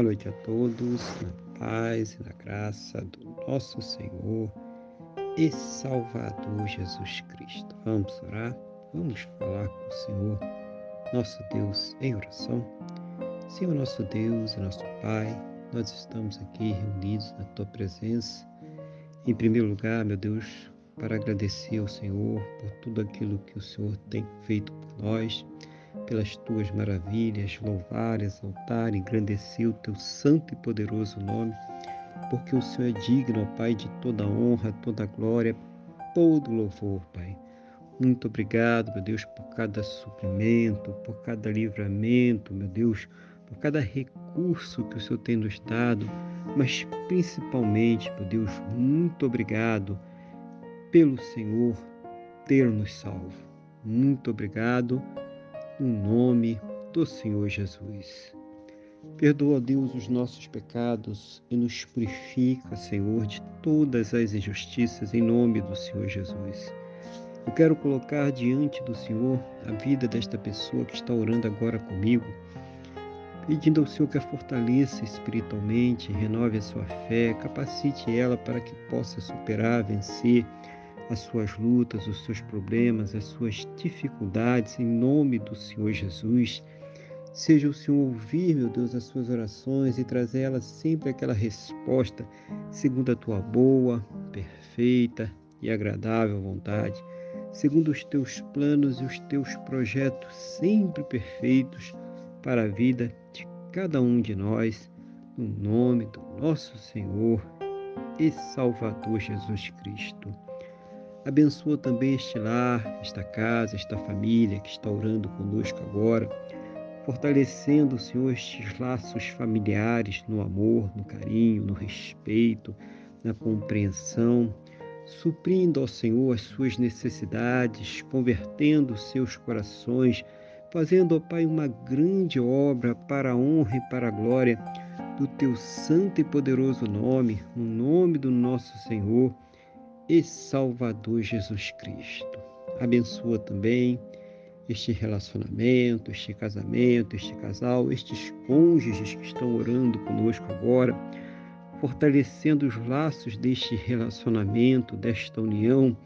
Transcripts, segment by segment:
Boa noite a todos, na paz e na graça do nosso Senhor e Salvador Jesus Cristo. Vamos orar, vamos falar com o Senhor, nosso Deus, em oração. Senhor, nosso Deus e nosso Pai, nós estamos aqui reunidos na Tua presença. Em primeiro lugar, meu Deus, para agradecer ao Senhor por tudo aquilo que o Senhor tem feito por nós pelas tuas maravilhas, louvar, exaltar, engrandecer o teu santo e poderoso nome, porque o Senhor é digno, ó Pai, de toda honra, toda glória, todo louvor, Pai. Muito obrigado, meu Deus, por cada suprimento, por cada livramento, meu Deus, por cada recurso que o Senhor tem nos dado, mas principalmente, meu Deus, muito obrigado pelo Senhor ter nos salvo. Muito obrigado no nome do Senhor Jesus. Perdoa, Deus, os nossos pecados e nos purifica, Senhor, de todas as injustiças, em nome do Senhor Jesus. Eu quero colocar diante do Senhor a vida desta pessoa que está orando agora comigo, pedindo ao Senhor que a fortaleça espiritualmente, renove a sua fé, capacite ela para que possa superar, vencer as suas lutas, os seus problemas, as suas dificuldades, em nome do Senhor Jesus. Seja o Senhor ouvir, meu Deus, as suas orações e trazer elas sempre aquela resposta segundo a tua boa, perfeita e agradável vontade, segundo os teus planos e os teus projetos sempre perfeitos para a vida de cada um de nós, no nome do nosso Senhor e Salvador Jesus Cristo. Abençoa também este lar, esta casa, esta família que está orando conosco agora, fortalecendo, Senhor, estes laços familiares no amor, no carinho, no respeito, na compreensão, suprindo ao Senhor as suas necessidades, convertendo seus corações, fazendo, ó Pai, uma grande obra para a honra e para a glória do teu santo e poderoso nome, no nome do nosso Senhor e Salvador Jesus Cristo. Abençoa também este relacionamento, este casamento, este casal, estes cônjuges que estão orando conosco agora, fortalecendo os laços deste relacionamento, desta união.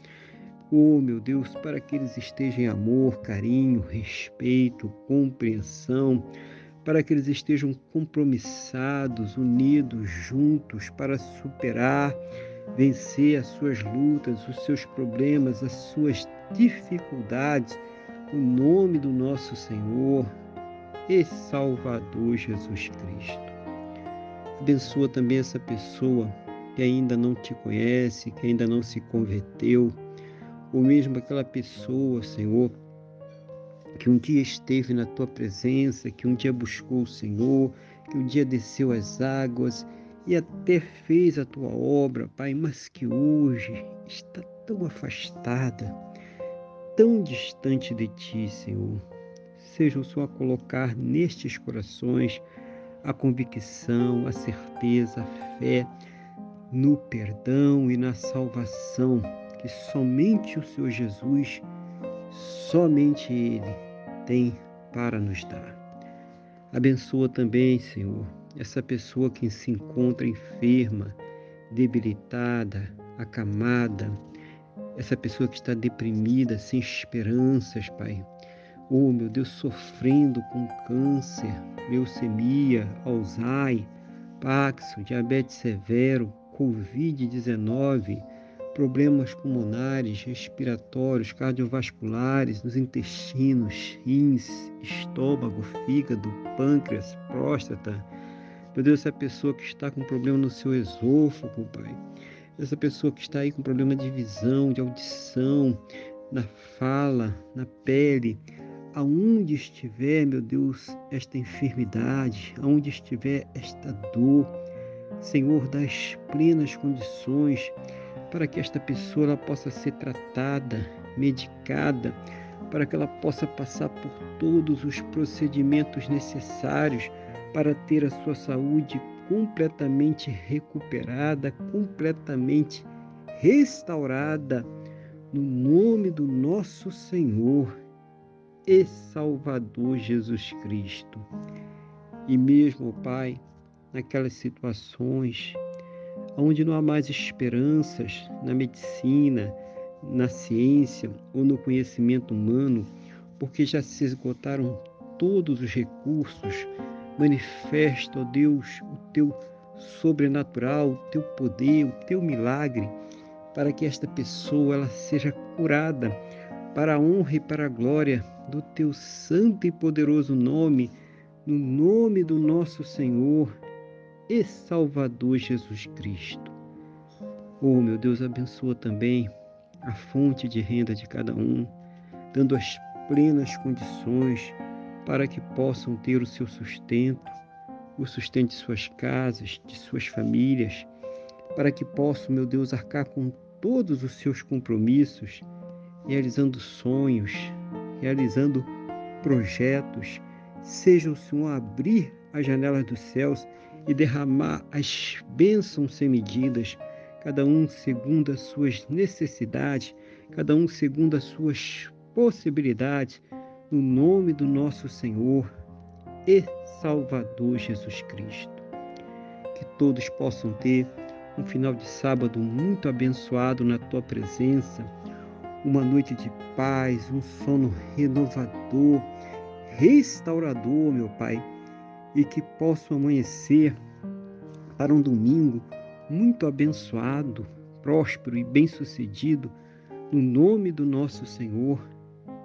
Oh, meu Deus, para que eles estejam em amor, carinho, respeito, compreensão, para que eles estejam compromissados, unidos, juntos, para superar vencer as suas lutas, os seus problemas, as suas dificuldades, no nome do nosso Senhor e Salvador Jesus Cristo. Abençoa também essa pessoa que ainda não te conhece, que ainda não se converteu, ou mesmo aquela pessoa, Senhor, que um dia esteve na tua presença, que um dia buscou o Senhor, que um dia desceu as águas e até fez a tua obra, Pai, mas que hoje está tão afastada, tão distante de ti, Senhor. Seja o Senhor a colocar nestes corações a convicção, a certeza, a fé no perdão e na salvação que somente o Senhor Jesus, somente Ele tem para nos dar. Abençoa também, Senhor, essa pessoa que se encontra enferma, debilitada, acamada, essa pessoa que está deprimida, sem esperanças, Pai. Oh, meu Deus, sofrendo com câncer, leucemia, Alzheimer, Paxo, diabetes severo, Covid-19, problemas pulmonares, respiratórios, cardiovasculares, nos intestinos, rins, estômago, fígado, pâncreas, próstata, meu Deus, essa pessoa que está com problema no seu esôfago, Pai. Essa pessoa que está aí com problema de visão, de audição, na fala, na pele, aonde estiver, meu Deus, esta enfermidade, aonde estiver esta dor, Senhor, dá as plenas condições para que esta pessoa ela possa ser tratada, medicada, para que ela possa passar por todos os procedimentos necessários para ter a sua saúde completamente recuperada, completamente restaurada, no nome do nosso Senhor e Salvador Jesus Cristo. E mesmo, Pai, naquelas situações onde não há mais esperanças na medicina, na ciência ou no conhecimento humano, porque já se esgotaram todos os recursos. Manifesta, ó Deus, o teu sobrenatural, o teu poder, o teu milagre, para que esta pessoa ela seja curada para a honra e para a glória do teu santo e poderoso nome, no nome do nosso Senhor e Salvador Jesus Cristo. Oh, meu Deus, abençoa também a fonte de renda de cada um, dando as plenas condições para que possam ter o seu sustento, o sustento de suas casas, de suas famílias, para que possam, meu Deus, arcar com todos os seus compromissos, realizando sonhos, realizando projetos. Seja o Senhor abrir as janelas dos céus e derramar as bênçãos sem medidas, cada um segundo as suas necessidades, cada um segundo as suas possibilidades, no nome do nosso Senhor e Salvador Jesus Cristo. Que todos possam ter um final de sábado muito abençoado na tua presença, uma noite de paz, um sono renovador, restaurador, meu Pai, e que possam amanhecer para um domingo muito abençoado, próspero e bem-sucedido, no nome do nosso Senhor